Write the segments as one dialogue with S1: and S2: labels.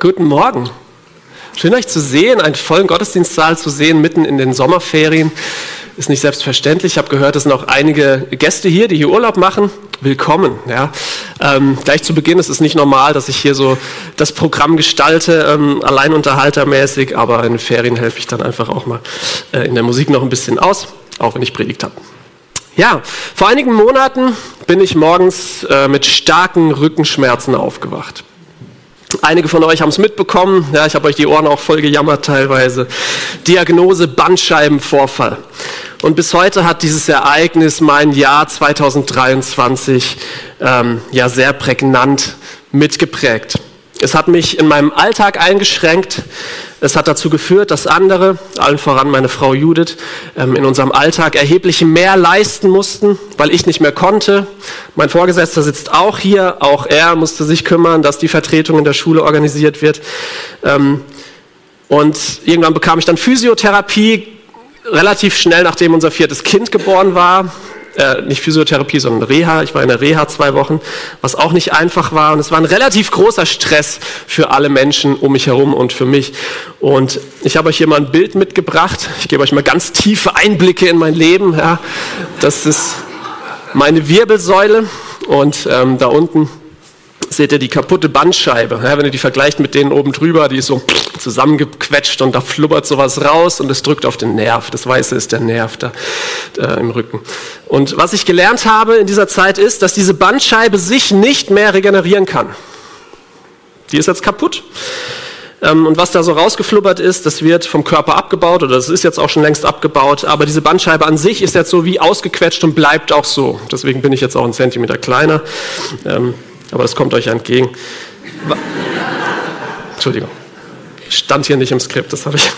S1: Guten Morgen. Schön euch zu sehen, einen vollen Gottesdienstsaal zu sehen, mitten in den Sommerferien. Ist nicht selbstverständlich. Ich habe gehört, es sind auch einige Gäste hier, die hier Urlaub machen. Willkommen. Ja. Ähm, gleich zu Beginn, es ist nicht normal, dass ich hier so das Programm gestalte, ähm, alleinunterhaltermäßig, aber in den Ferien helfe ich dann einfach auch mal äh, in der Musik noch ein bisschen aus, auch wenn ich predigt habe. Ja, vor einigen Monaten bin ich morgens äh, mit starken Rückenschmerzen aufgewacht. Einige von euch haben es mitbekommen. Ja, ich habe euch die Ohren auch voll gejammert teilweise. Diagnose Bandscheibenvorfall. Und bis heute hat dieses Ereignis mein Jahr 2023 ähm, ja sehr prägnant mitgeprägt. Es hat mich in meinem Alltag eingeschränkt. Es hat dazu geführt, dass andere, allen voran meine Frau Judith, ähm, in unserem Alltag erheblich mehr leisten mussten, weil ich nicht mehr konnte. Mein Vorgesetzter sitzt auch hier. Auch er musste sich kümmern, dass die Vertretung in der Schule organisiert wird. Ähm, und irgendwann bekam ich dann Physiotherapie, relativ schnell nachdem unser viertes Kind geboren war äh, nicht Physiotherapie, sondern Reha. Ich war in der Reha zwei Wochen, was auch nicht einfach war. Und es war ein relativ großer Stress für alle Menschen um mich herum und für mich. Und ich habe euch hier mal ein Bild mitgebracht. Ich gebe euch mal ganz tiefe Einblicke in mein Leben. Ja. Das ist meine Wirbelsäule und ähm, da unten seht ihr die kaputte Bandscheibe. Ja, wenn ihr die vergleicht mit denen oben drüber, die ist so zusammengequetscht und da flubbert sowas raus und es drückt auf den Nerv. Das Weiße ist der Nerv da äh, im Rücken. Und was ich gelernt habe in dieser Zeit ist, dass diese Bandscheibe sich nicht mehr regenerieren kann. Die ist jetzt kaputt. Ähm, und was da so rausgeflubbert ist, das wird vom Körper abgebaut oder das ist jetzt auch schon längst abgebaut. Aber diese Bandscheibe an sich ist jetzt so wie ausgequetscht und bleibt auch so. Deswegen bin ich jetzt auch einen Zentimeter kleiner. Ähm, aber das kommt euch entgegen. Entschuldigung, stand hier nicht im Skript, das habe ich.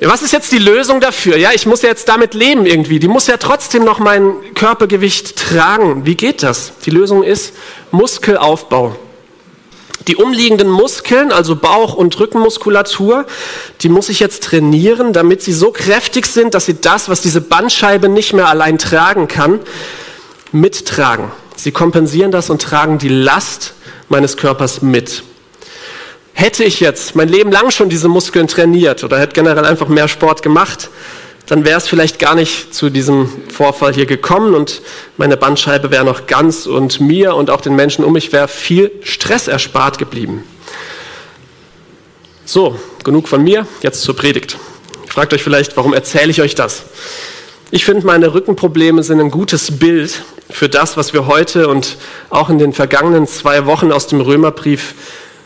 S1: Was ist jetzt die Lösung dafür? Ja, ich muss ja jetzt damit leben irgendwie. Die muss ja trotzdem noch mein Körpergewicht tragen. Wie geht das? Die Lösung ist Muskelaufbau. Die umliegenden Muskeln, also Bauch- und Rückenmuskulatur, die muss ich jetzt trainieren, damit sie so kräftig sind, dass sie das, was diese Bandscheibe nicht mehr allein tragen kann, mittragen. Sie kompensieren das und tragen die Last meines Körpers mit. Hätte ich jetzt mein Leben lang schon diese Muskeln trainiert oder hätte generell einfach mehr Sport gemacht, dann wäre es vielleicht gar nicht zu diesem Vorfall hier gekommen und meine Bandscheibe wäre noch ganz und mir und auch den Menschen um mich wäre viel Stress erspart geblieben. So, genug von mir, jetzt zur Predigt. Fragt euch vielleicht, warum erzähle ich euch das? Ich finde, meine Rückenprobleme sind ein gutes Bild für das, was wir heute und auch in den vergangenen zwei Wochen aus dem Römerbrief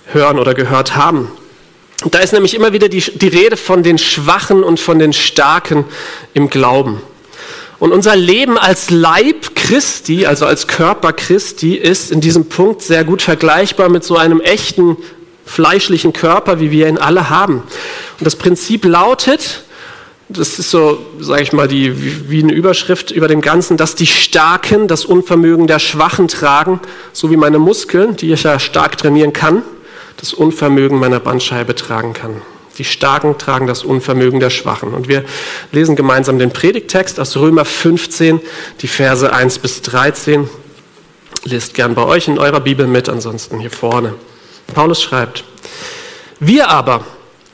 S1: hören oder gehört haben. Da ist nämlich immer wieder die, die Rede von den Schwachen und von den Starken im Glauben. Und unser Leben als Leib Christi, also als Körper Christi, ist in diesem Punkt sehr gut vergleichbar mit so einem echten fleischlichen Körper, wie wir ihn alle haben. Und das Prinzip lautet, das ist so, sage ich mal, die, wie eine Überschrift über dem Ganzen, dass die Starken das Unvermögen der Schwachen tragen, so wie meine Muskeln, die ich ja stark trainieren kann, das Unvermögen meiner Bandscheibe tragen kann. Die Starken tragen das Unvermögen der Schwachen. Und wir lesen gemeinsam den Predigtext aus Römer 15, die Verse 1 bis 13. Lest gern bei euch in eurer Bibel mit, ansonsten hier vorne. Paulus schreibt, wir aber,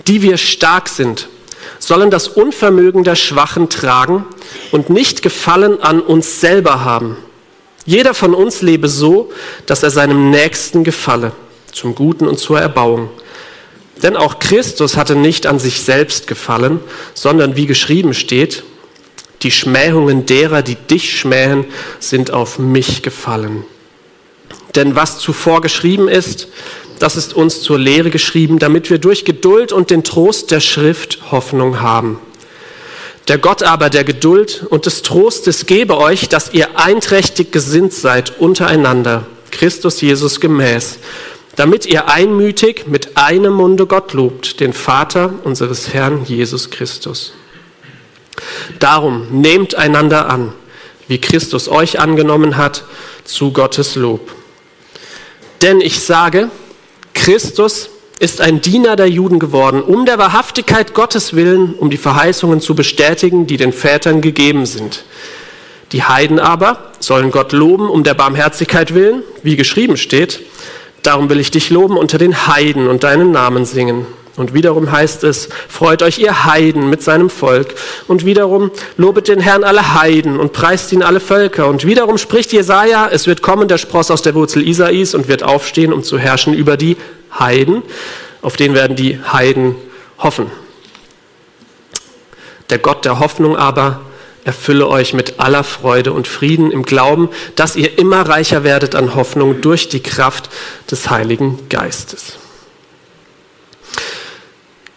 S1: die wir stark sind, sollen das Unvermögen der Schwachen tragen und nicht Gefallen an uns selber haben. Jeder von uns lebe so, dass er seinem Nächsten gefalle, zum Guten und zur Erbauung. Denn auch Christus hatte nicht an sich selbst gefallen, sondern wie geschrieben steht, die Schmähungen derer, die dich schmähen, sind auf mich gefallen. Denn was zuvor geschrieben ist, das ist uns zur Lehre geschrieben, damit wir durch Geduld und den Trost der Schrift Hoffnung haben. Der Gott aber der Geduld und des Trostes gebe euch, dass ihr einträchtig gesinnt seid untereinander, Christus Jesus gemäß, damit ihr einmütig mit einem Munde Gott lobt, den Vater unseres Herrn Jesus Christus. Darum nehmt einander an, wie Christus euch angenommen hat, zu Gottes Lob. Denn ich sage, Christus ist ein Diener der Juden geworden, um der Wahrhaftigkeit Gottes willen, um die Verheißungen zu bestätigen, die den Vätern gegeben sind. Die Heiden aber sollen Gott loben, um der Barmherzigkeit willen, wie geschrieben steht, Darum will ich dich loben unter den Heiden und deinen Namen singen. Und wiederum heißt es, freut euch ihr Heiden mit seinem Volk. Und wiederum lobet den Herrn alle Heiden und preist ihn alle Völker. Und wiederum spricht Jesaja, es wird kommen der Spross aus der Wurzel Isais und wird aufstehen, um zu herrschen über die Heiden. Auf den werden die Heiden hoffen. Der Gott der Hoffnung aber erfülle euch mit aller Freude und Frieden im Glauben, dass ihr immer reicher werdet an Hoffnung durch die Kraft des Heiligen Geistes.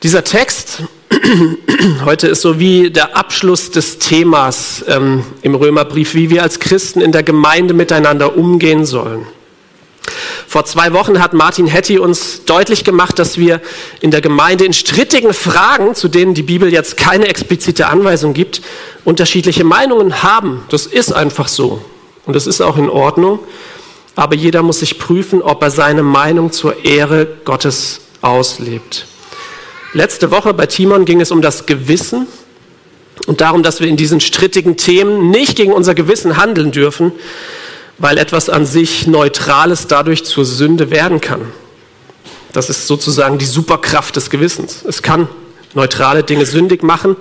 S1: Dieser Text heute ist so wie der Abschluss des Themas ähm, im Römerbrief, wie wir als Christen in der Gemeinde miteinander umgehen sollen. Vor zwei Wochen hat Martin Hetty uns deutlich gemacht, dass wir in der Gemeinde in strittigen Fragen, zu denen die Bibel jetzt keine explizite Anweisung gibt, unterschiedliche Meinungen haben. Das ist einfach so. Und das ist auch in Ordnung. Aber jeder muss sich prüfen, ob er seine Meinung zur Ehre Gottes auslebt. Letzte Woche bei Timon ging es um das Gewissen und darum, dass wir in diesen strittigen Themen nicht gegen unser Gewissen handeln dürfen, weil etwas an sich Neutrales dadurch zur Sünde werden kann. Das ist sozusagen die Superkraft des Gewissens. Es kann neutrale Dinge sündig machen.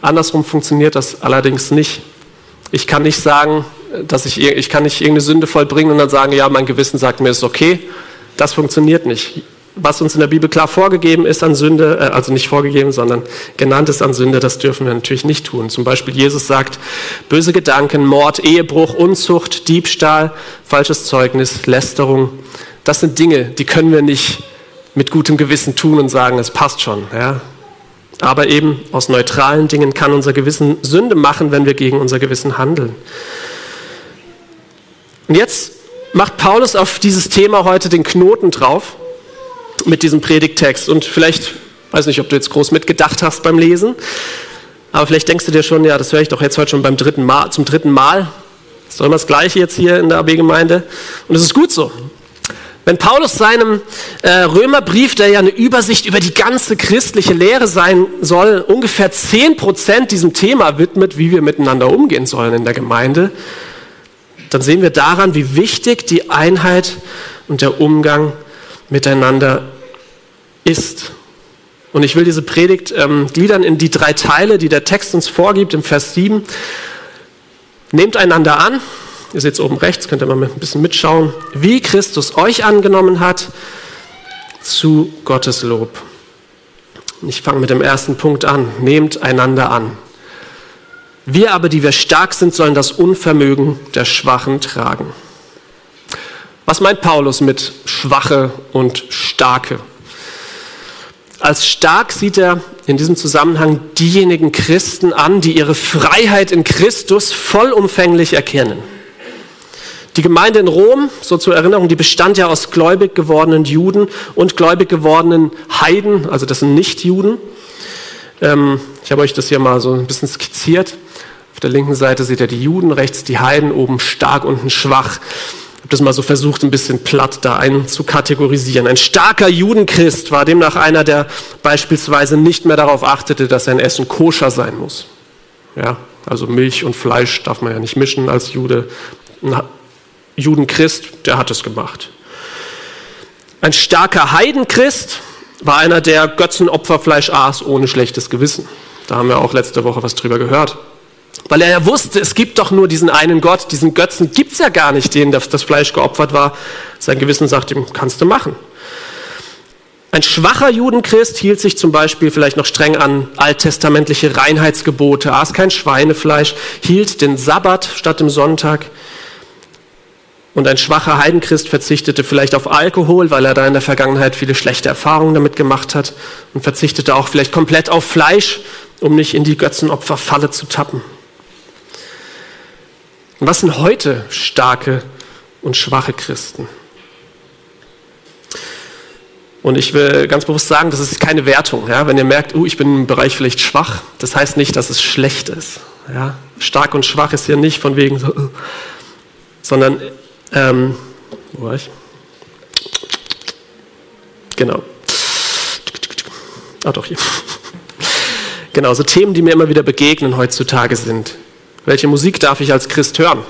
S1: Andersrum funktioniert das allerdings nicht. Ich kann nicht sagen, dass ich, ich kann nicht irgendeine Sünde vollbringen und dann sagen, ja, mein Gewissen sagt mir, es ist okay. Das funktioniert nicht was uns in der Bibel klar vorgegeben ist an Sünde, äh, also nicht vorgegeben, sondern genannt ist an Sünde, das dürfen wir natürlich nicht tun. Zum Beispiel Jesus sagt, böse Gedanken, Mord, Ehebruch, Unzucht, Diebstahl, falsches Zeugnis, Lästerung, das sind Dinge, die können wir nicht mit gutem Gewissen tun und sagen, es passt schon. Ja? Aber eben aus neutralen Dingen kann unser Gewissen Sünde machen, wenn wir gegen unser Gewissen handeln. Und jetzt macht Paulus auf dieses Thema heute den Knoten drauf mit diesem Predigttext. Und vielleicht, weiß nicht, ob du jetzt groß mitgedacht hast beim Lesen, aber vielleicht denkst du dir schon, ja, das höre ich doch jetzt heute schon beim dritten Mal, zum dritten Mal. Das ist doch immer das Gleiche jetzt hier in der AB-Gemeinde. Und es ist gut so. Wenn Paulus seinem äh, Römerbrief, der ja eine Übersicht über die ganze christliche Lehre sein soll, ungefähr 10% diesem Thema widmet, wie wir miteinander umgehen sollen in der Gemeinde, dann sehen wir daran, wie wichtig die Einheit und der Umgang miteinander ist. Und ich will diese Predigt ähm, gliedern in die drei Teile, die der Text uns vorgibt im Vers 7. Nehmt einander an, ihr seht es oben rechts, könnt ihr mal ein bisschen mitschauen, wie Christus euch angenommen hat, zu Gottes Lob. Ich fange mit dem ersten Punkt an. Nehmt einander an. Wir aber, die wir stark sind, sollen das Unvermögen der Schwachen tragen. Was meint Paulus mit Schwache und Starke? Als stark sieht er in diesem Zusammenhang diejenigen Christen an, die ihre Freiheit in Christus vollumfänglich erkennen. Die Gemeinde in Rom, so zur Erinnerung, die bestand ja aus gläubig gewordenen Juden und gläubig gewordenen Heiden, also das sind Nichtjuden. Ähm, ich habe euch das hier mal so ein bisschen skizziert. Auf der linken Seite seht ihr die Juden, rechts die Heiden, oben stark, unten schwach habe das mal so versucht, ein bisschen platt da einzukategorisieren. Ein starker Judenchrist war demnach einer, der beispielsweise nicht mehr darauf achtete, dass sein Essen koscher sein muss. Ja, also Milch und Fleisch darf man ja nicht mischen als Jude. Ein Judenchrist, der hat es gemacht. Ein starker Heidenchrist war einer, der Götzenopferfleisch aß ohne schlechtes Gewissen. Da haben wir auch letzte Woche was drüber gehört. Weil er ja wusste, es gibt doch nur diesen einen Gott, diesen Götzen gibt es ja gar nicht, das, das Fleisch geopfert war. Sein Gewissen sagt ihm, kannst du machen. Ein schwacher Judenchrist hielt sich zum Beispiel vielleicht noch streng an alttestamentliche Reinheitsgebote, aß kein Schweinefleisch, hielt den Sabbat statt dem Sonntag. Und ein schwacher Heidenchrist verzichtete vielleicht auf Alkohol, weil er da in der Vergangenheit viele schlechte Erfahrungen damit gemacht hat und verzichtete auch vielleicht komplett auf Fleisch, um nicht in die Götzenopferfalle zu tappen. Was sind heute starke und schwache Christen? Und ich will ganz bewusst sagen, das ist keine Wertung. Ja? Wenn ihr merkt, uh, ich bin im Bereich vielleicht schwach, das heißt nicht, dass es schlecht ist. Ja? Stark und schwach ist hier nicht von wegen so, sondern, ähm, wo war ich? Genau. Ah, doch hier. Genau, so Themen, die mir immer wieder begegnen heutzutage sind. Welche Musik darf ich als Christ hören?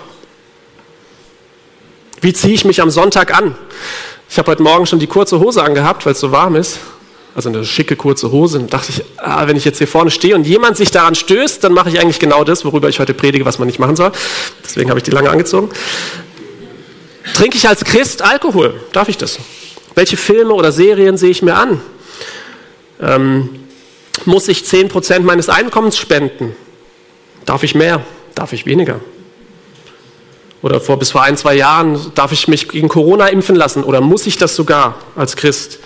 S1: Wie ziehe ich mich am Sonntag an? Ich habe heute Morgen schon die kurze Hose angehabt, weil es so warm ist. Also eine schicke kurze Hose. Und dachte ich, ah, wenn ich jetzt hier vorne stehe und jemand sich daran stößt, dann mache ich eigentlich genau das, worüber ich heute predige, was man nicht machen soll. Deswegen habe ich die lange angezogen. Trinke ich als Christ Alkohol? Darf ich das? Welche Filme oder Serien sehe ich mir an? Ähm, muss ich 10% meines Einkommens spenden? Darf ich mehr? Darf ich weniger? Oder vor bis vor ein, zwei Jahren darf ich mich gegen Corona impfen lassen oder muss ich das sogar als Christ?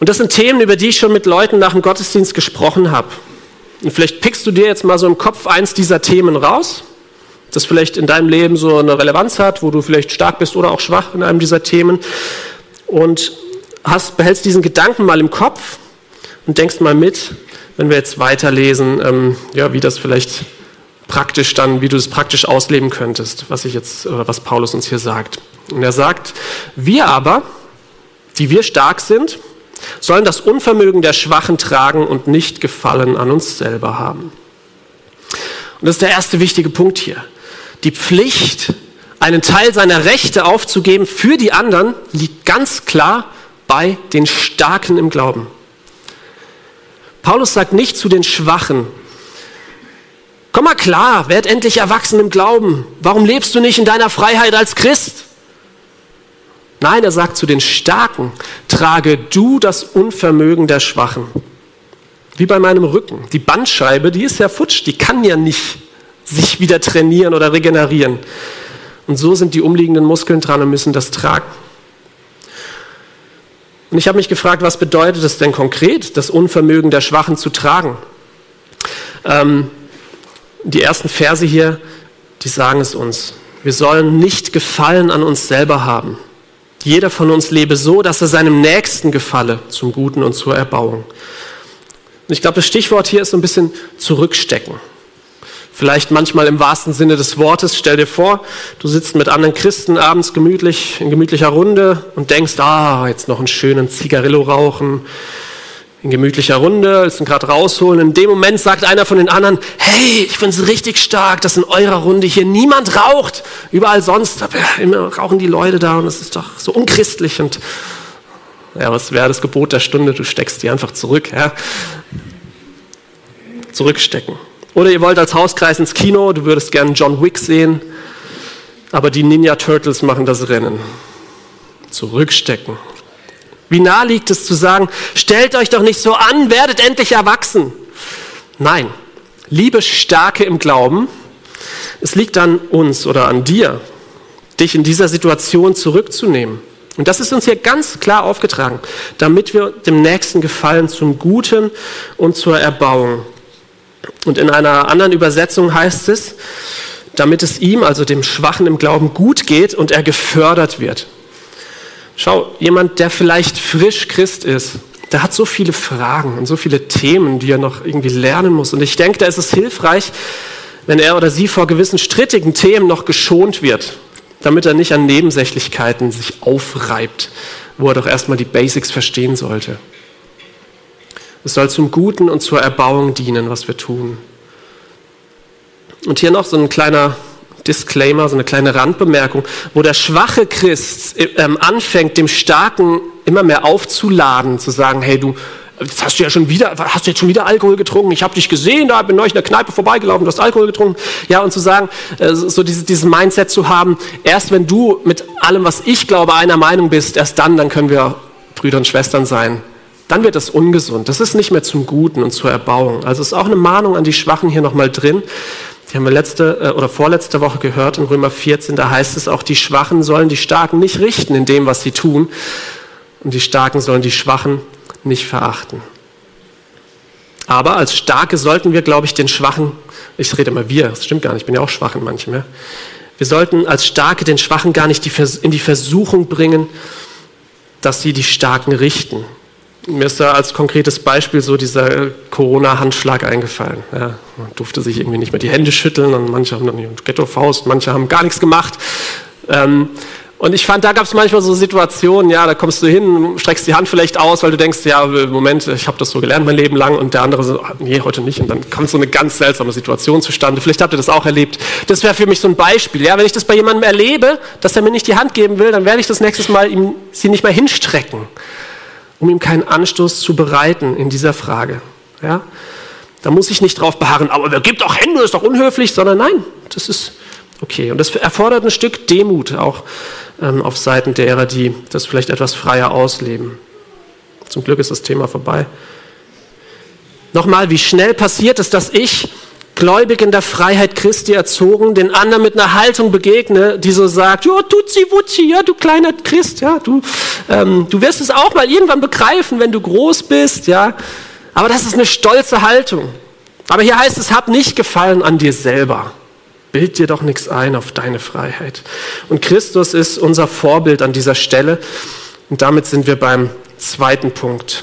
S1: Und das sind Themen, über die ich schon mit Leuten nach dem Gottesdienst gesprochen habe. Und vielleicht pickst du dir jetzt mal so im Kopf eins dieser Themen raus, das vielleicht in deinem Leben so eine Relevanz hat, wo du vielleicht stark bist oder auch schwach in einem dieser Themen. Und hast, behältst diesen Gedanken mal im Kopf und denkst mal mit, wenn wir jetzt weiterlesen, ähm, ja, wie das vielleicht praktisch dann, wie du es praktisch ausleben könntest, was ich jetzt oder was Paulus uns hier sagt. Und er sagt, wir aber, die wir stark sind, sollen das Unvermögen der Schwachen tragen und nicht Gefallen an uns selber haben. Und das ist der erste wichtige Punkt hier. Die Pflicht, einen Teil seiner Rechte aufzugeben für die anderen, liegt ganz klar bei den Starken im Glauben. Paulus sagt nicht zu den Schwachen, komm mal klar, werd endlich erwachsen im Glauben. Warum lebst du nicht in deiner Freiheit als Christ? Nein, er sagt zu den Starken, trage du das Unvermögen der Schwachen. Wie bei meinem Rücken. Die Bandscheibe, die ist ja futsch, die kann ja nicht sich wieder trainieren oder regenerieren. Und so sind die umliegenden Muskeln dran und müssen das tragen. Und ich habe mich gefragt, was bedeutet es denn konkret, das Unvermögen der Schwachen zu tragen? Ähm, die ersten Verse hier, die sagen es uns. Wir sollen nicht Gefallen an uns selber haben. Jeder von uns lebe so, dass er seinem Nächsten gefalle, zum Guten und zur Erbauung. Und ich glaube, das Stichwort hier ist so ein bisschen zurückstecken. Vielleicht manchmal im wahrsten Sinne des Wortes. Stell dir vor, du sitzt mit anderen Christen abends gemütlich in gemütlicher Runde und denkst, ah, jetzt noch einen schönen Zigarillo rauchen, in gemütlicher Runde, willst gerade rausholen. In dem Moment sagt einer von den anderen, hey, ich finde es richtig stark, dass in eurer Runde hier niemand raucht. Überall sonst immer rauchen die Leute da und es ist doch so unchristlich. Und ja, was wäre das Gebot der Stunde? Du steckst die einfach zurück. Ja? Zurückstecken. Oder ihr wollt als Hauskreis ins Kino, du würdest gerne John Wick sehen, aber die Ninja Turtles machen das Rennen. Zurückstecken. Wie nah liegt es zu sagen, stellt euch doch nicht so an, werdet endlich erwachsen. Nein, liebe Starke im Glauben, es liegt an uns oder an dir, dich in dieser Situation zurückzunehmen. Und das ist uns hier ganz klar aufgetragen, damit wir dem Nächsten gefallen zum Guten und zur Erbauung. Und in einer anderen Übersetzung heißt es, damit es ihm, also dem Schwachen im Glauben, gut geht und er gefördert wird. Schau, jemand, der vielleicht frisch Christ ist, der hat so viele Fragen und so viele Themen, die er noch irgendwie lernen muss. Und ich denke, da ist es hilfreich, wenn er oder sie vor gewissen strittigen Themen noch geschont wird, damit er nicht an Nebensächlichkeiten sich aufreibt, wo er doch erstmal die Basics verstehen sollte. Es soll zum Guten und zur Erbauung dienen, was wir tun. Und hier noch so ein kleiner Disclaimer, so eine kleine Randbemerkung, wo der schwache Christ ähm, anfängt, dem Starken immer mehr aufzuladen, zu sagen, hey du, jetzt hast du ja schon wieder, hast du jetzt schon wieder Alkohol getrunken? Ich habe dich gesehen, da bin ich in der Kneipe vorbeigelaufen, du hast Alkohol getrunken. Ja, und zu sagen, äh, so dieses, dieses Mindset zu haben, erst wenn du mit allem, was ich glaube, einer Meinung bist, erst dann, dann können wir Brüder und Schwestern sein. Dann wird das ungesund. Das ist nicht mehr zum Guten und zur Erbauung. Also ist auch eine Mahnung an die Schwachen hier nochmal drin. Die haben wir letzte äh, oder vorletzte Woche gehört in Römer 14, da heißt es auch, die Schwachen sollen die Starken nicht richten in dem, was sie tun. Und die Starken sollen die Schwachen nicht verachten. Aber als Starke sollten wir, glaube ich, den Schwachen, ich rede immer wir, das stimmt gar nicht, ich bin ja auch schwach in manchem, ja. Wir sollten als Starke den Schwachen gar nicht in die Versuchung bringen, dass sie die Starken richten. Mir ist da als konkretes Beispiel so dieser Corona-Handschlag eingefallen. Ja, man durfte sich irgendwie nicht mehr die Hände schütteln und manche haben dann die Ghetto-Faust, manche haben gar nichts gemacht. Ähm, Und ich fand, da gab es manchmal so Situationen, ja, da kommst du hin, streckst die Hand vielleicht aus, weil du denkst, ja, Moment, ich habe das so gelernt mein Leben lang und der andere so, ah, nee, heute nicht. Und dann kommt so eine ganz seltsame Situation zustande. Vielleicht habt ihr das auch erlebt. Das wäre für mich so ein Beispiel. Ja, wenn ich das bei jemandem erlebe, dass er mir nicht die Hand geben will, dann werde ich das nächstes Mal ihm sie nicht mehr hinstrecken, um ihm keinen Anstoß zu bereiten in dieser Frage. Ja, da muss ich nicht drauf beharren, aber wer gibt auch Hände, ist doch unhöflich, sondern nein, das ist okay. Und das erfordert ein Stück Demut auch ähm, auf Seiten derer, die das vielleicht etwas freier ausleben. Zum Glück ist das Thema vorbei. Nochmal, wie schnell passiert es, dass ich, gläubig in der Freiheit Christi erzogen, den anderen mit einer Haltung begegne, die so sagt, ja, tutzi wutzi, ja, du kleiner Christ, ja, du, ähm, du wirst es auch mal irgendwann begreifen, wenn du groß bist, ja. Aber das ist eine stolze Haltung. Aber hier heißt es, hab nicht Gefallen an dir selber. Bild dir doch nichts ein auf deine Freiheit. Und Christus ist unser Vorbild an dieser Stelle. Und damit sind wir beim zweiten Punkt.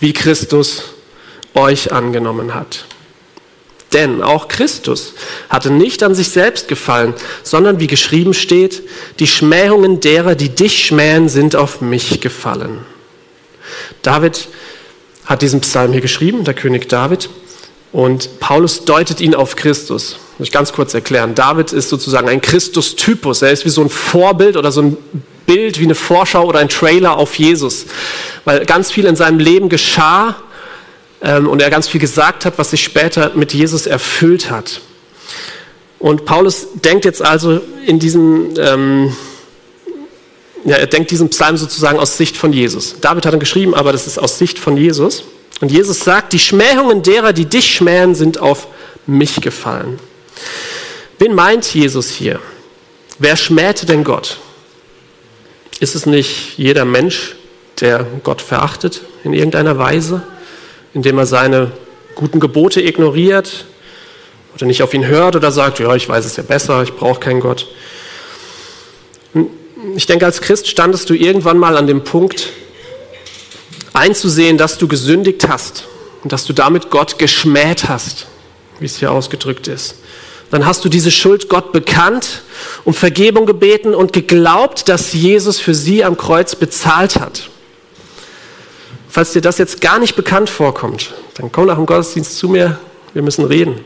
S1: Wie Christus euch angenommen hat. Denn auch Christus hatte nicht an sich selbst gefallen, sondern wie geschrieben steht, die Schmähungen derer, die dich schmähen, sind auf mich gefallen. David hat diesen Psalm hier geschrieben, der König David. Und Paulus deutet ihn auf Christus. Muss ich ganz kurz erklären. David ist sozusagen ein Christus-Typus. Er ist wie so ein Vorbild oder so ein Bild, wie eine Vorschau oder ein Trailer auf Jesus. Weil ganz viel in seinem Leben geschah und er ganz viel gesagt hat, was sich später mit Jesus erfüllt hat. Und Paulus denkt jetzt also in diesem, ähm, ja, er denkt diesen Psalm sozusagen aus Sicht von Jesus. David hat ihn geschrieben, aber das ist aus Sicht von Jesus. Und Jesus sagt, die Schmähungen derer, die dich schmähen, sind auf mich gefallen. Wen meint Jesus hier? Wer schmähte denn Gott? Ist es nicht jeder Mensch, der Gott verachtet in irgendeiner Weise, indem er seine guten Gebote ignoriert oder nicht auf ihn hört oder sagt, ja, ich weiß es ja besser, ich brauche keinen Gott. Ich denke, als Christ standest du irgendwann mal an dem Punkt, einzusehen, dass du gesündigt hast und dass du damit Gott geschmäht hast, wie es hier ausgedrückt ist. Dann hast du diese Schuld Gott bekannt, um Vergebung gebeten und geglaubt, dass Jesus für sie am Kreuz bezahlt hat. Falls dir das jetzt gar nicht bekannt vorkommt, dann komm nach dem Gottesdienst zu mir, wir müssen reden.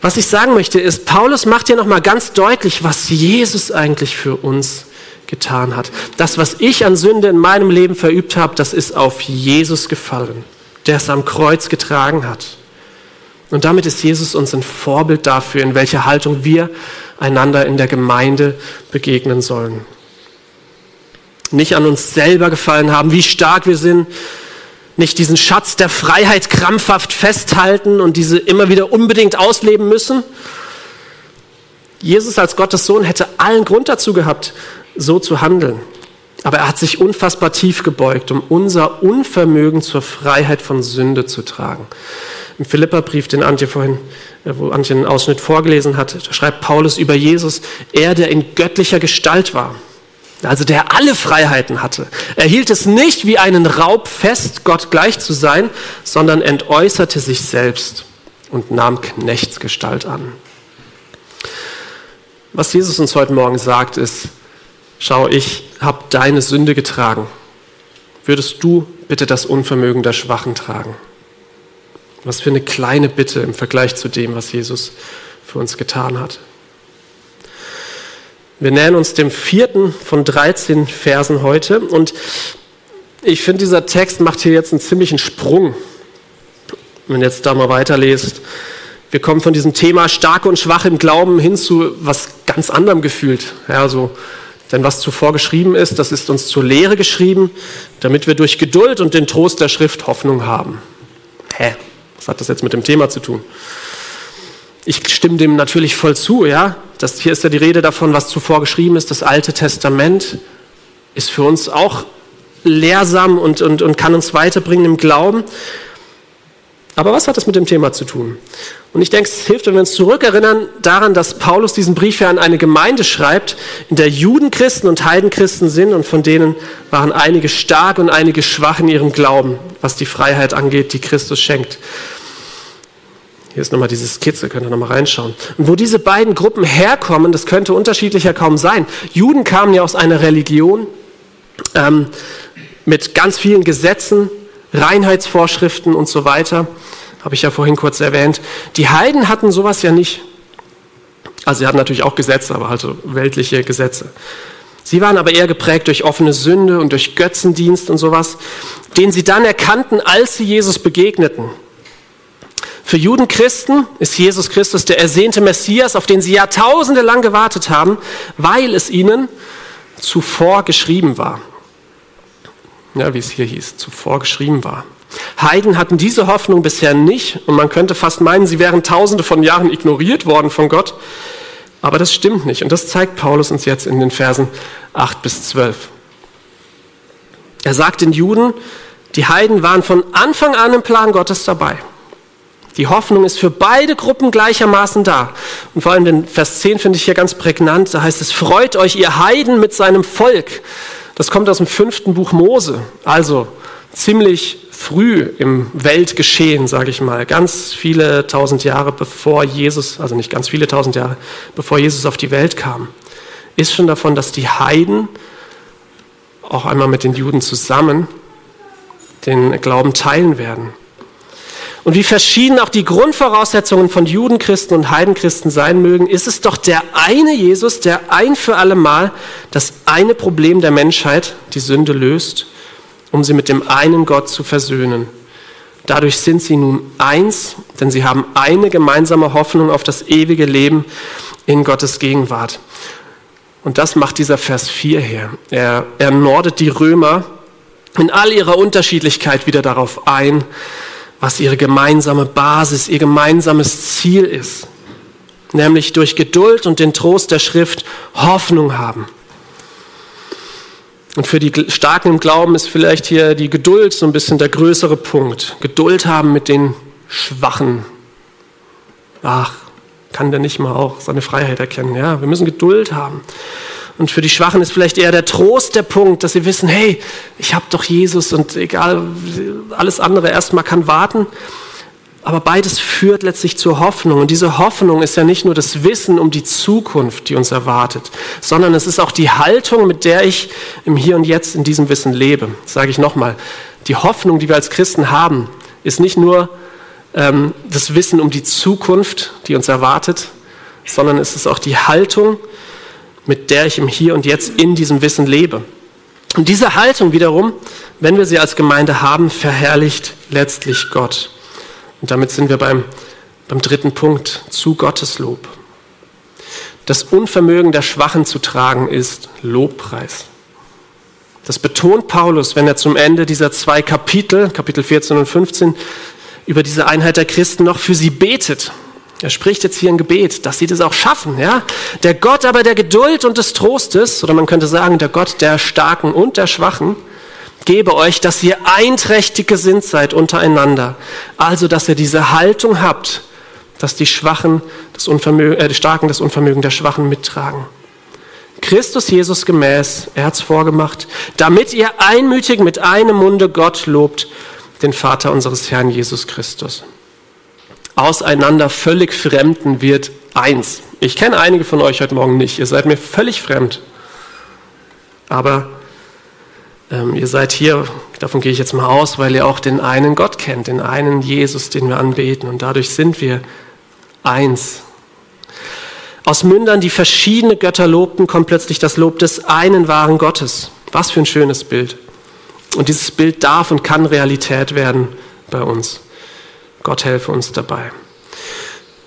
S1: Was ich sagen möchte ist, Paulus macht hier nochmal ganz deutlich, was Jesus eigentlich für uns getan hat. Das, was ich an Sünde in meinem Leben verübt habe, das ist auf Jesus gefallen, der es am Kreuz getragen hat. Und damit ist Jesus uns ein Vorbild dafür, in welcher Haltung wir einander in der Gemeinde begegnen sollen. Nicht an uns selber gefallen haben, wie stark wir sind, nicht diesen Schatz der Freiheit krampfhaft festhalten und diese immer wieder unbedingt ausleben müssen. Jesus als Gottes Sohn hätte allen Grund dazu gehabt, so zu handeln. Aber er hat sich unfassbar tief gebeugt, um unser Unvermögen zur Freiheit von Sünde zu tragen. Im Philipperbrief, den Antje vorhin, äh, wo Antje einen Ausschnitt vorgelesen hat, schreibt Paulus über Jesus, er, der in göttlicher Gestalt war, also der alle Freiheiten hatte. Er hielt es nicht wie einen Raub fest, Gott gleich zu sein, sondern entäußerte sich selbst und nahm Knechtsgestalt an. Was Jesus uns heute Morgen sagt, ist, schau, ich habe deine Sünde getragen. Würdest du bitte das Unvermögen der Schwachen tragen? Was für eine kleine Bitte im Vergleich zu dem, was Jesus für uns getan hat. Wir nähern uns dem vierten von 13 Versen heute und ich finde, dieser Text macht hier jetzt einen ziemlichen Sprung. Wenn ihr jetzt da mal weiterlest, wir kommen von diesem Thema starke und schwache im Glauben hin zu was ganz anderem gefühlt. Ja, so denn was zuvor geschrieben ist, das ist uns zur Lehre geschrieben, damit wir durch Geduld und den Trost der Schrift Hoffnung haben. Hä? Was hat das jetzt mit dem Thema zu tun? Ich stimme dem natürlich voll zu, ja. Das, hier ist ja die Rede davon, was zuvor geschrieben ist. Das Alte Testament ist für uns auch lehrsam und, und, und kann uns weiterbringen im Glauben. Aber was hat das mit dem Thema zu tun? Und ich denke, es hilft, wenn wir uns zurückerinnern daran, dass Paulus diesen Brief ja an eine Gemeinde schreibt, in der Judenchristen und Heidenchristen sind und von denen waren einige stark und einige schwach in ihrem Glauben, was die Freiheit angeht, die Christus schenkt. Hier ist nochmal diese Skizze, könnt ihr nochmal reinschauen. Und wo diese beiden Gruppen herkommen, das könnte unterschiedlicher kaum sein. Juden kamen ja aus einer Religion ähm, mit ganz vielen Gesetzen, Reinheitsvorschriften und so weiter. Habe ich ja vorhin kurz erwähnt. Die Heiden hatten sowas ja nicht. Also sie hatten natürlich auch Gesetze, aber halt so weltliche Gesetze. Sie waren aber eher geprägt durch offene Sünde und durch Götzendienst und sowas, den sie dann erkannten, als sie Jesus begegneten. Für Judenchristen ist Jesus Christus der ersehnte Messias, auf den sie Jahrtausende lang gewartet haben, weil es ihnen zuvor geschrieben war. Ja, wie es hier hieß, zuvor geschrieben war. Heiden hatten diese Hoffnung bisher nicht und man könnte fast meinen, sie wären tausende von Jahren ignoriert worden von Gott. Aber das stimmt nicht und das zeigt Paulus uns jetzt in den Versen 8 bis 12. Er sagt den Juden, die Heiden waren von Anfang an im Plan Gottes dabei. Die Hoffnung ist für beide Gruppen gleichermaßen da. Und vor allem den Vers 10 finde ich hier ganz prägnant. Da heißt es, freut euch ihr Heiden mit seinem Volk. Das kommt aus dem fünften Buch Mose. Also ziemlich früh im Weltgeschehen, sage ich mal, ganz viele tausend Jahre bevor Jesus, also nicht ganz viele tausend Jahre, bevor Jesus auf die Welt kam, ist schon davon, dass die Heiden auch einmal mit den Juden zusammen den Glauben teilen werden. Und wie verschieden auch die Grundvoraussetzungen von Judenchristen und Heidenchristen sein mögen, ist es doch der eine Jesus, der ein für alle Mal das eine Problem der Menschheit, die Sünde, löst um sie mit dem einen Gott zu versöhnen. Dadurch sind sie nun eins, denn sie haben eine gemeinsame Hoffnung auf das ewige Leben in Gottes Gegenwart. Und das macht dieser Vers 4 her. Er, er nordet die Römer in all ihrer Unterschiedlichkeit wieder darauf ein, was ihre gemeinsame Basis, ihr gemeinsames Ziel ist. Nämlich durch Geduld und den Trost der Schrift Hoffnung haben. Und für die Starken im Glauben ist vielleicht hier die Geduld so ein bisschen der größere Punkt. Geduld haben mit den Schwachen. Ach, kann der nicht mal auch seine Freiheit erkennen? Ja, wir müssen Geduld haben. Und für die Schwachen ist vielleicht eher der Trost der Punkt, dass sie wissen, hey, ich habe doch Jesus und egal, alles andere erstmal kann warten. Aber beides führt letztlich zur Hoffnung. Und diese Hoffnung ist ja nicht nur das Wissen um die Zukunft, die uns erwartet, sondern es ist auch die Haltung, mit der ich im Hier und Jetzt in diesem Wissen lebe. Das sage ich nochmal. Die Hoffnung, die wir als Christen haben, ist nicht nur ähm, das Wissen um die Zukunft, die uns erwartet, sondern es ist auch die Haltung, mit der ich im Hier und Jetzt in diesem Wissen lebe. Und diese Haltung wiederum, wenn wir sie als Gemeinde haben, verherrlicht letztlich Gott. Und damit sind wir beim, beim dritten Punkt, zu Gottes Lob. Das Unvermögen der Schwachen zu tragen ist Lobpreis. Das betont Paulus, wenn er zum Ende dieser zwei Kapitel, Kapitel 14 und 15, über diese Einheit der Christen noch für sie betet. Er spricht jetzt hier ein Gebet, dass sie das auch schaffen. Ja? Der Gott aber der Geduld und des Trostes, oder man könnte sagen, der Gott der Starken und der Schwachen, gebe euch, dass ihr einträchtig gesinnt seid untereinander. Also, dass ihr diese Haltung habt, dass die Schwachen das Unvermögen, äh, die Starken das Unvermögen der Schwachen mittragen. Christus Jesus gemäß, er hat's vorgemacht, damit ihr einmütig mit einem Munde Gott lobt, den Vater unseres Herrn Jesus Christus. Auseinander völlig Fremden wird eins. Ich kenne einige von euch heute Morgen nicht, ihr seid mir völlig fremd. Aber ähm, ihr seid hier, davon gehe ich jetzt mal aus, weil ihr auch den einen Gott kennt, den einen Jesus, den wir anbeten. Und dadurch sind wir eins. Aus Mündern, die verschiedene Götter lobten, kommt plötzlich das Lob des einen wahren Gottes. Was für ein schönes Bild. Und dieses Bild darf und kann Realität werden bei uns. Gott helfe uns dabei.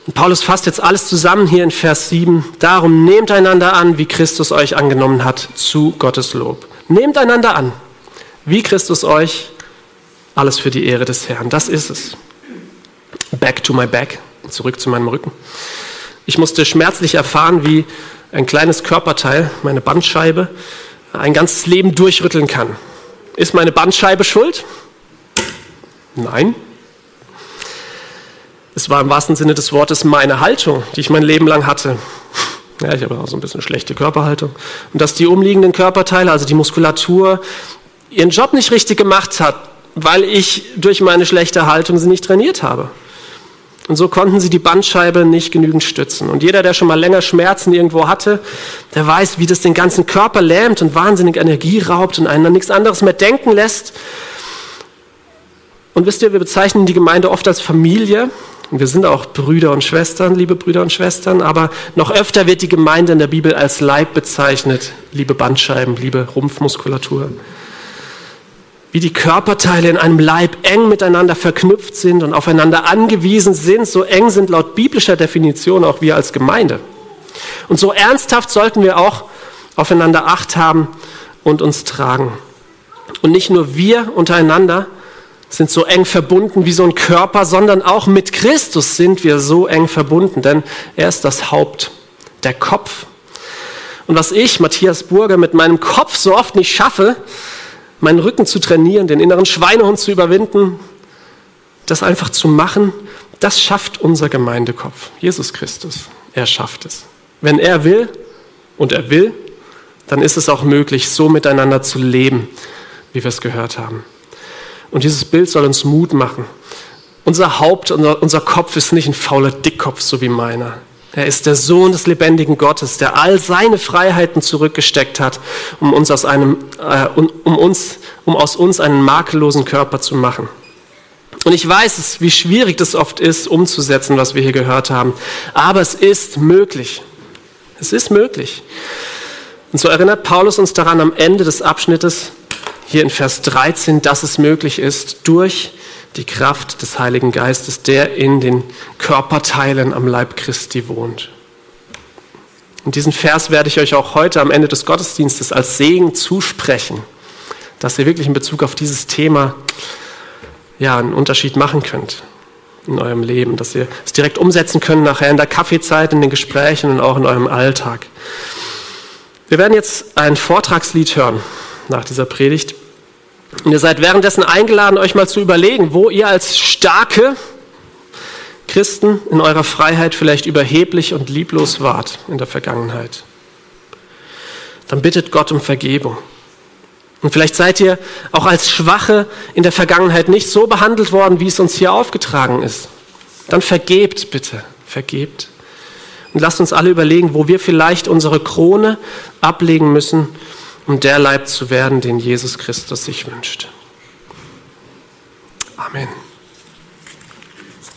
S1: Und Paulus fasst jetzt alles zusammen hier in Vers 7. Darum nehmt einander an, wie Christus euch angenommen hat, zu Gottes Lob. Nehmt einander an, wie Christus euch, alles für die Ehre des Herrn. Das ist es. Back to my back, zurück zu meinem Rücken. Ich musste schmerzlich erfahren, wie ein kleines Körperteil, meine Bandscheibe, ein ganzes Leben durchrütteln kann. Ist meine Bandscheibe schuld? Nein. Es war im wahrsten Sinne des Wortes meine Haltung, die ich mein Leben lang hatte. Ja, ich habe auch so ein bisschen schlechte Körperhaltung. Und dass die umliegenden Körperteile, also die Muskulatur, ihren Job nicht richtig gemacht hat, weil ich durch meine schlechte Haltung sie nicht trainiert habe. Und so konnten sie die Bandscheibe nicht genügend stützen. Und jeder, der schon mal länger Schmerzen irgendwo hatte, der weiß, wie das den ganzen Körper lähmt und wahnsinnig Energie raubt und einen an nichts anderes mehr denken lässt. Und wisst ihr, wir bezeichnen die Gemeinde oft als Familie. Und wir sind auch Brüder und Schwestern, liebe Brüder und Schwestern. Aber noch öfter wird die Gemeinde in der Bibel als Leib bezeichnet. Liebe Bandscheiben, liebe Rumpfmuskulatur wie die Körperteile in einem Leib eng miteinander verknüpft sind und aufeinander angewiesen sind, so eng sind laut biblischer Definition auch wir als Gemeinde. Und so ernsthaft sollten wir auch aufeinander Acht haben und uns tragen. Und nicht nur wir untereinander sind so eng verbunden wie so ein Körper, sondern auch mit Christus sind wir so eng verbunden, denn er ist das Haupt, der Kopf. Und was ich, Matthias Burger, mit meinem Kopf so oft nicht schaffe, meinen Rücken zu trainieren, den inneren Schweinehund zu überwinden, das einfach zu machen, das schafft unser Gemeindekopf, Jesus Christus. Er schafft es. Wenn er will und er will, dann ist es auch möglich, so miteinander zu leben, wie wir es gehört haben. Und dieses Bild soll uns Mut machen. Unser Haupt, unser, unser Kopf ist nicht ein fauler Dickkopf, so wie meiner. Er ist der Sohn des lebendigen Gottes, der all seine Freiheiten zurückgesteckt hat, um uns aus einem, äh, um, uns, um aus uns einen makellosen Körper zu machen. Und ich weiß, wie schwierig das oft ist, umzusetzen, was wir hier gehört haben. Aber es ist möglich. Es ist möglich. Und so erinnert Paulus uns daran am Ende des Abschnittes, hier in Vers 13, dass es möglich ist, durch die Kraft des Heiligen Geistes, der in den Körperteilen am Leib Christi wohnt. Und diesen Vers werde ich euch auch heute am Ende des Gottesdienstes als Segen zusprechen, dass ihr wirklich in Bezug auf dieses Thema ja, einen Unterschied machen könnt in eurem Leben, dass ihr es direkt umsetzen könnt nachher in der Kaffeezeit, in den Gesprächen und auch in eurem Alltag. Wir werden jetzt ein Vortragslied hören nach dieser Predigt. Und ihr seid währenddessen eingeladen, euch mal zu überlegen, wo ihr als starke Christen in eurer Freiheit vielleicht überheblich und lieblos wart in der Vergangenheit. Dann bittet Gott um Vergebung. Und vielleicht seid ihr auch als Schwache in der Vergangenheit nicht so behandelt worden, wie es uns hier aufgetragen ist. Dann vergebt bitte, vergebt. Und lasst uns alle überlegen, wo wir vielleicht unsere Krone ablegen müssen um der Leib zu werden, den Jesus Christus sich wünscht. Amen.